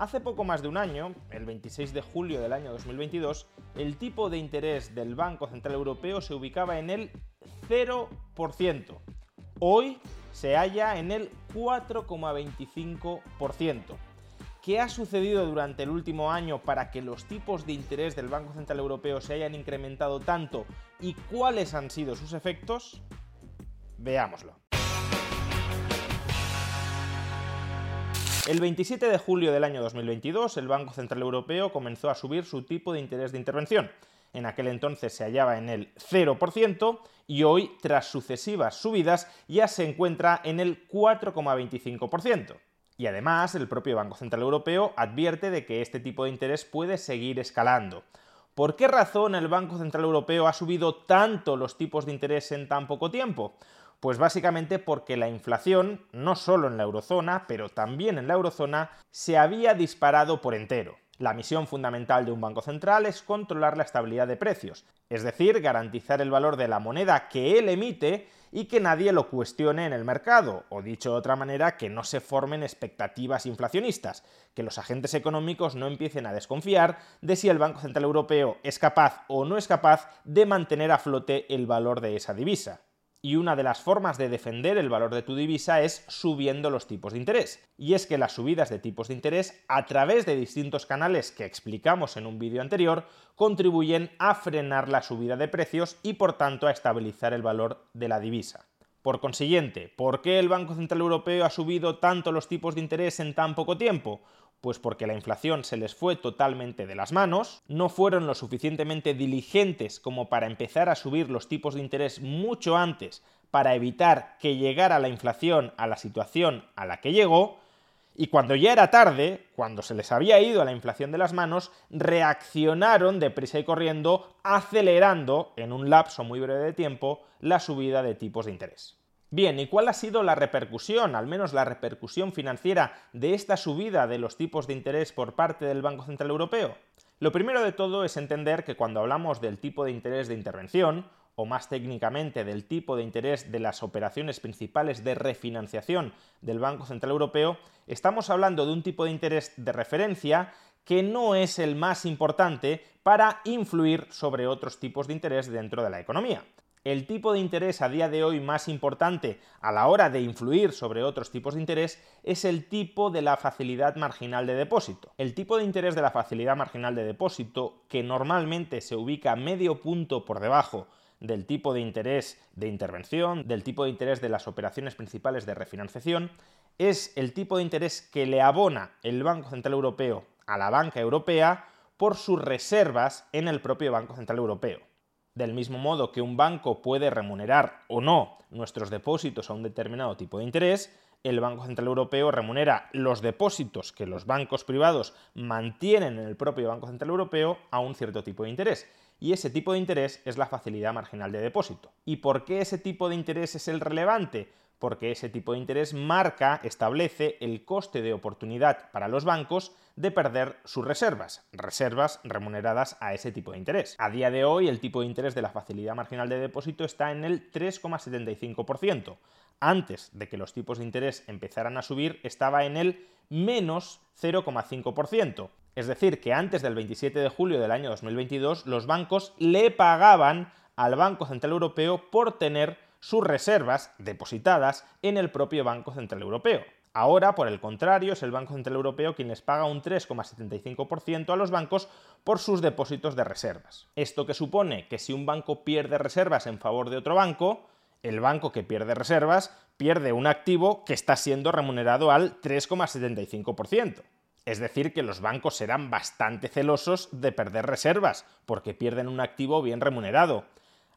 Hace poco más de un año, el 26 de julio del año 2022, el tipo de interés del Banco Central Europeo se ubicaba en el 0%. Hoy se halla en el 4,25%. ¿Qué ha sucedido durante el último año para que los tipos de interés del Banco Central Europeo se hayan incrementado tanto y cuáles han sido sus efectos? Veámoslo. El 27 de julio del año 2022, el Banco Central Europeo comenzó a subir su tipo de interés de intervención. En aquel entonces se hallaba en el 0% y hoy, tras sucesivas subidas, ya se encuentra en el 4,25%. Y además, el propio Banco Central Europeo advierte de que este tipo de interés puede seguir escalando. ¿Por qué razón el Banco Central Europeo ha subido tanto los tipos de interés en tan poco tiempo? Pues básicamente porque la inflación, no solo en la eurozona, pero también en la eurozona, se había disparado por entero. La misión fundamental de un banco central es controlar la estabilidad de precios, es decir, garantizar el valor de la moneda que él emite y que nadie lo cuestione en el mercado, o dicho de otra manera, que no se formen expectativas inflacionistas, que los agentes económicos no empiecen a desconfiar de si el Banco Central Europeo es capaz o no es capaz de mantener a flote el valor de esa divisa. Y una de las formas de defender el valor de tu divisa es subiendo los tipos de interés. Y es que las subidas de tipos de interés a través de distintos canales que explicamos en un vídeo anterior contribuyen a frenar la subida de precios y por tanto a estabilizar el valor de la divisa. Por consiguiente, ¿por qué el Banco Central Europeo ha subido tanto los tipos de interés en tan poco tiempo? Pues porque la inflación se les fue totalmente de las manos, no fueron lo suficientemente diligentes como para empezar a subir los tipos de interés mucho antes para evitar que llegara la inflación a la situación a la que llegó, y cuando ya era tarde, cuando se les había ido a la inflación de las manos, reaccionaron deprisa y corriendo, acelerando en un lapso muy breve de tiempo la subida de tipos de interés. Bien, ¿y cuál ha sido la repercusión, al menos la repercusión financiera, de esta subida de los tipos de interés por parte del Banco Central Europeo? Lo primero de todo es entender que cuando hablamos del tipo de interés de intervención, o más técnicamente del tipo de interés de las operaciones principales de refinanciación del Banco Central Europeo, estamos hablando de un tipo de interés de referencia que no es el más importante para influir sobre otros tipos de interés dentro de la economía. El tipo de interés a día de hoy más importante a la hora de influir sobre otros tipos de interés es el tipo de la facilidad marginal de depósito. El tipo de interés de la facilidad marginal de depósito, que normalmente se ubica medio punto por debajo del tipo de interés de intervención, del tipo de interés de las operaciones principales de refinanciación, es el tipo de interés que le abona el Banco Central Europeo a la banca europea por sus reservas en el propio Banco Central Europeo. Del mismo modo que un banco puede remunerar o no nuestros depósitos a un determinado tipo de interés, el Banco Central Europeo remunera los depósitos que los bancos privados mantienen en el propio Banco Central Europeo a un cierto tipo de interés. Y ese tipo de interés es la facilidad marginal de depósito. ¿Y por qué ese tipo de interés es el relevante? porque ese tipo de interés marca, establece el coste de oportunidad para los bancos de perder sus reservas, reservas remuneradas a ese tipo de interés. A día de hoy el tipo de interés de la facilidad marginal de depósito está en el 3,75%. Antes de que los tipos de interés empezaran a subir estaba en el menos 0,5%. Es decir, que antes del 27 de julio del año 2022 los bancos le pagaban al Banco Central Europeo por tener sus reservas depositadas en el propio Banco Central Europeo. Ahora, por el contrario, es el Banco Central Europeo quien les paga un 3,75% a los bancos por sus depósitos de reservas. Esto que supone que si un banco pierde reservas en favor de otro banco, el banco que pierde reservas pierde un activo que está siendo remunerado al 3,75%. Es decir, que los bancos serán bastante celosos de perder reservas, porque pierden un activo bien remunerado.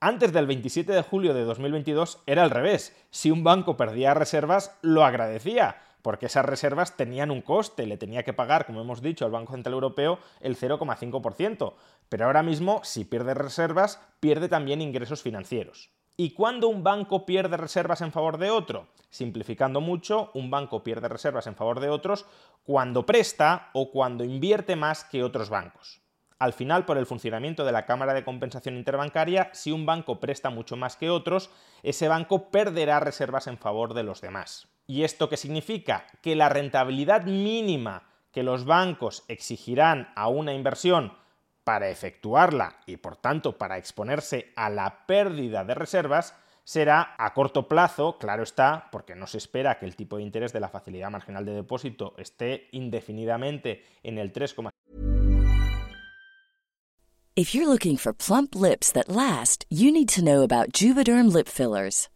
Antes del 27 de julio de 2022 era al revés. Si un banco perdía reservas, lo agradecía, porque esas reservas tenían un coste, le tenía que pagar, como hemos dicho, al Banco Central Europeo el 0,5%. Pero ahora mismo, si pierde reservas, pierde también ingresos financieros. ¿Y cuándo un banco pierde reservas en favor de otro? Simplificando mucho, un banco pierde reservas en favor de otros cuando presta o cuando invierte más que otros bancos. Al final, por el funcionamiento de la Cámara de Compensación Interbancaria, si un banco presta mucho más que otros, ese banco perderá reservas en favor de los demás. ¿Y esto qué significa? Que la rentabilidad mínima que los bancos exigirán a una inversión para efectuarla y por tanto para exponerse a la pérdida de reservas será a corto plazo, claro está, porque no se espera que el tipo de interés de la facilidad marginal de depósito esté indefinidamente en el 3,5%. If you're looking for plump lips that last, you need to know about Juvederm lip fillers.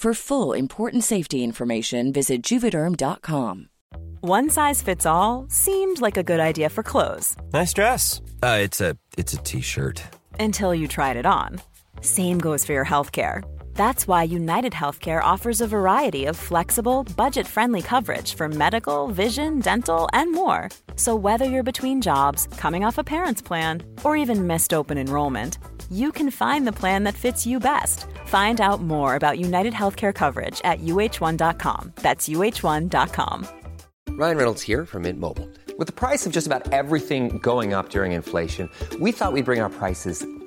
For full important safety information, visit juvederm.com. One size fits all seemed like a good idea for clothes Nice dress. Uh, it's a it's a t-shirt. until you tried it on. Same goes for your healthcare. That's why United Healthcare offers a variety of flexible, budget friendly coverage for medical, vision, dental, and more. So, whether you're between jobs, coming off a parent's plan, or even missed open enrollment, you can find the plan that fits you best. Find out more about United Healthcare coverage at uh1.com. That's uh1.com. Ryan Reynolds here from Mint Mobile. With the price of just about everything going up during inflation, we thought we'd bring our prices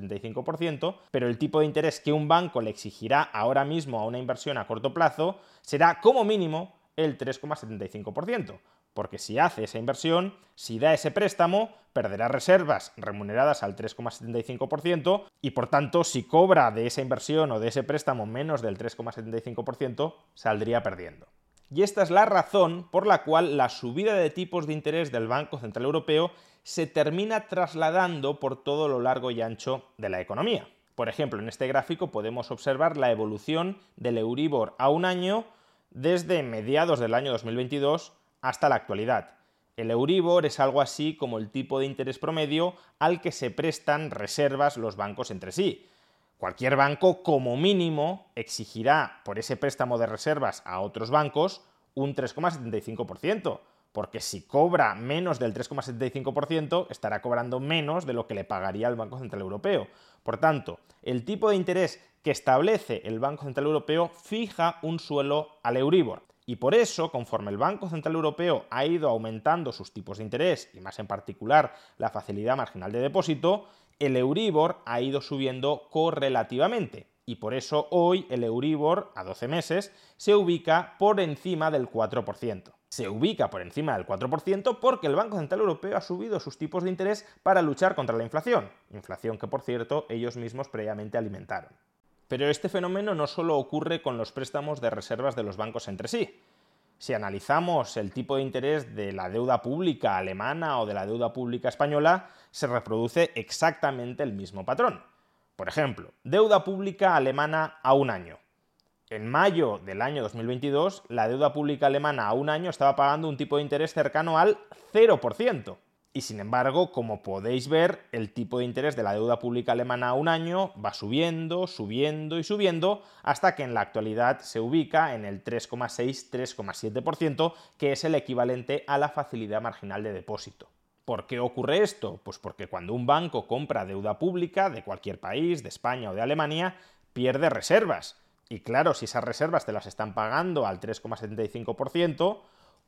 75%, pero el tipo de interés que un banco le exigirá ahora mismo a una inversión a corto plazo será como mínimo el 3,75%, porque si hace esa inversión, si da ese préstamo, perderá reservas remuneradas al 3,75% y por tanto si cobra de esa inversión o de ese préstamo menos del 3,75%, saldría perdiendo. Y esta es la razón por la cual la subida de tipos de interés del Banco Central Europeo se termina trasladando por todo lo largo y ancho de la economía. Por ejemplo, en este gráfico podemos observar la evolución del Euribor a un año desde mediados del año 2022 hasta la actualidad. El Euribor es algo así como el tipo de interés promedio al que se prestan reservas los bancos entre sí. Cualquier banco, como mínimo, exigirá por ese préstamo de reservas a otros bancos un 3,75%, porque si cobra menos del 3,75%, estará cobrando menos de lo que le pagaría el Banco Central Europeo. Por tanto, el tipo de interés que establece el Banco Central Europeo fija un suelo al Euribor. Y por eso, conforme el Banco Central Europeo ha ido aumentando sus tipos de interés, y más en particular la facilidad marginal de depósito, el Euribor ha ido subiendo correlativamente. Y por eso hoy el Euribor a 12 meses se ubica por encima del 4%. Se ubica por encima del 4% porque el Banco Central Europeo ha subido sus tipos de interés para luchar contra la inflación. Inflación que, por cierto, ellos mismos previamente alimentaron. Pero este fenómeno no solo ocurre con los préstamos de reservas de los bancos entre sí. Si analizamos el tipo de interés de la deuda pública alemana o de la deuda pública española, se reproduce exactamente el mismo patrón. Por ejemplo, deuda pública alemana a un año. En mayo del año 2022, la deuda pública alemana a un año estaba pagando un tipo de interés cercano al 0%. Y sin embargo, como podéis ver, el tipo de interés de la deuda pública alemana a un año va subiendo, subiendo y subiendo, hasta que en la actualidad se ubica en el 3,6-3,7%, que es el equivalente a la facilidad marginal de depósito. ¿Por qué ocurre esto? Pues porque cuando un banco compra deuda pública de cualquier país, de España o de Alemania, pierde reservas. Y claro, si esas reservas te las están pagando al 3,75%,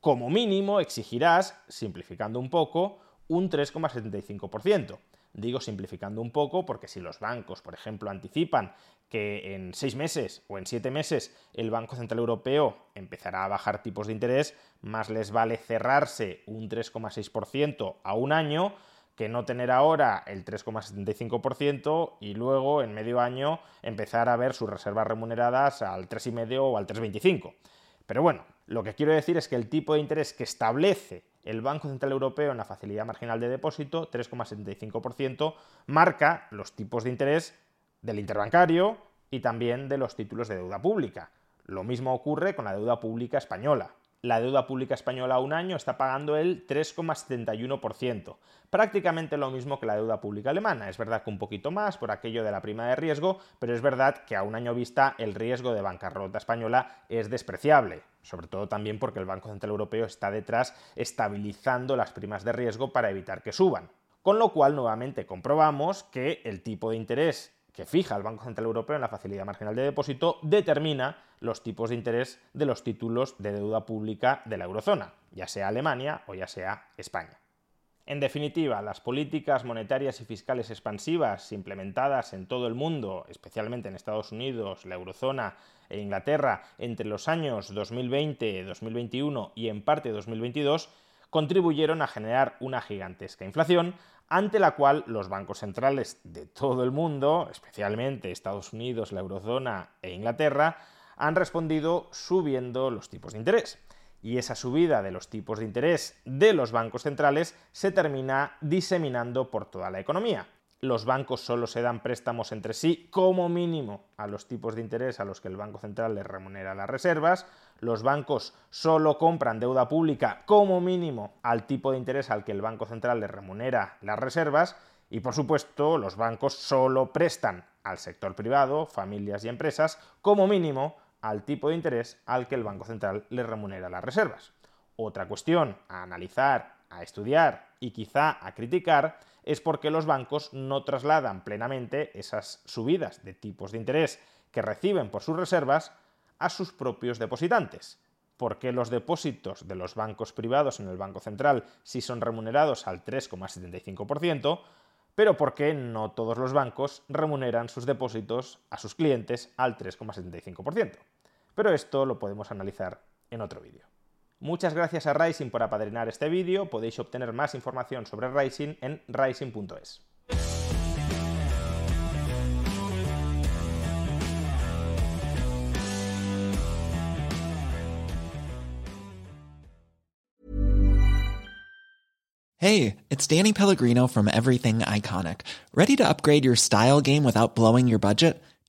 como mínimo exigirás, simplificando un poco, un 3,75%. Digo simplificando un poco porque si los bancos, por ejemplo, anticipan que en seis meses o en siete meses el Banco Central Europeo empezará a bajar tipos de interés, más les vale cerrarse un 3,6% a un año que no tener ahora el 3,75% y luego en medio año empezar a ver sus reservas remuneradas al 3,5 o al 3,25. Pero bueno, lo que quiero decir es que el tipo de interés que establece el Banco Central Europeo en la facilidad marginal de depósito, 3,75%, marca los tipos de interés del interbancario y también de los títulos de deuda pública. Lo mismo ocurre con la deuda pública española la deuda pública española a un año está pagando el 3,71%, prácticamente lo mismo que la deuda pública alemana. Es verdad que un poquito más por aquello de la prima de riesgo, pero es verdad que a un año vista el riesgo de bancarrota española es despreciable, sobre todo también porque el Banco Central Europeo está detrás estabilizando las primas de riesgo para evitar que suban. Con lo cual, nuevamente comprobamos que el tipo de interés que fija el Banco Central Europeo en la facilidad marginal de depósito determina los tipos de interés de los títulos de deuda pública de la eurozona, ya sea Alemania o ya sea España. En definitiva, las políticas monetarias y fiscales expansivas implementadas en todo el mundo, especialmente en Estados Unidos, la eurozona e Inglaterra, entre los años 2020, 2021 y en parte 2022, contribuyeron a generar una gigantesca inflación, ante la cual los bancos centrales de todo el mundo, especialmente Estados Unidos, la eurozona e Inglaterra, han respondido subiendo los tipos de interés. Y esa subida de los tipos de interés de los bancos centrales se termina diseminando por toda la economía los bancos solo se dan préstamos entre sí como mínimo a los tipos de interés a los que el Banco Central les remunera las reservas, los bancos solo compran deuda pública como mínimo al tipo de interés al que el Banco Central les remunera las reservas y por supuesto los bancos solo prestan al sector privado, familias y empresas como mínimo al tipo de interés al que el Banco Central les remunera las reservas. Otra cuestión a analizar, a estudiar y quizá a criticar es porque los bancos no trasladan plenamente esas subidas de tipos de interés que reciben por sus reservas a sus propios depositantes. Porque los depósitos de los bancos privados en el Banco Central sí son remunerados al 3,75%, pero porque no todos los bancos remuneran sus depósitos a sus clientes al 3,75%. Pero esto lo podemos analizar en otro vídeo. Muchas gracias a Rising por apadrinar este vídeo. Podéis obtener más información sobre Rising en rising.es. Hey, it's Danny Pellegrino from Everything Iconic. Ready to upgrade your style game without blowing your budget?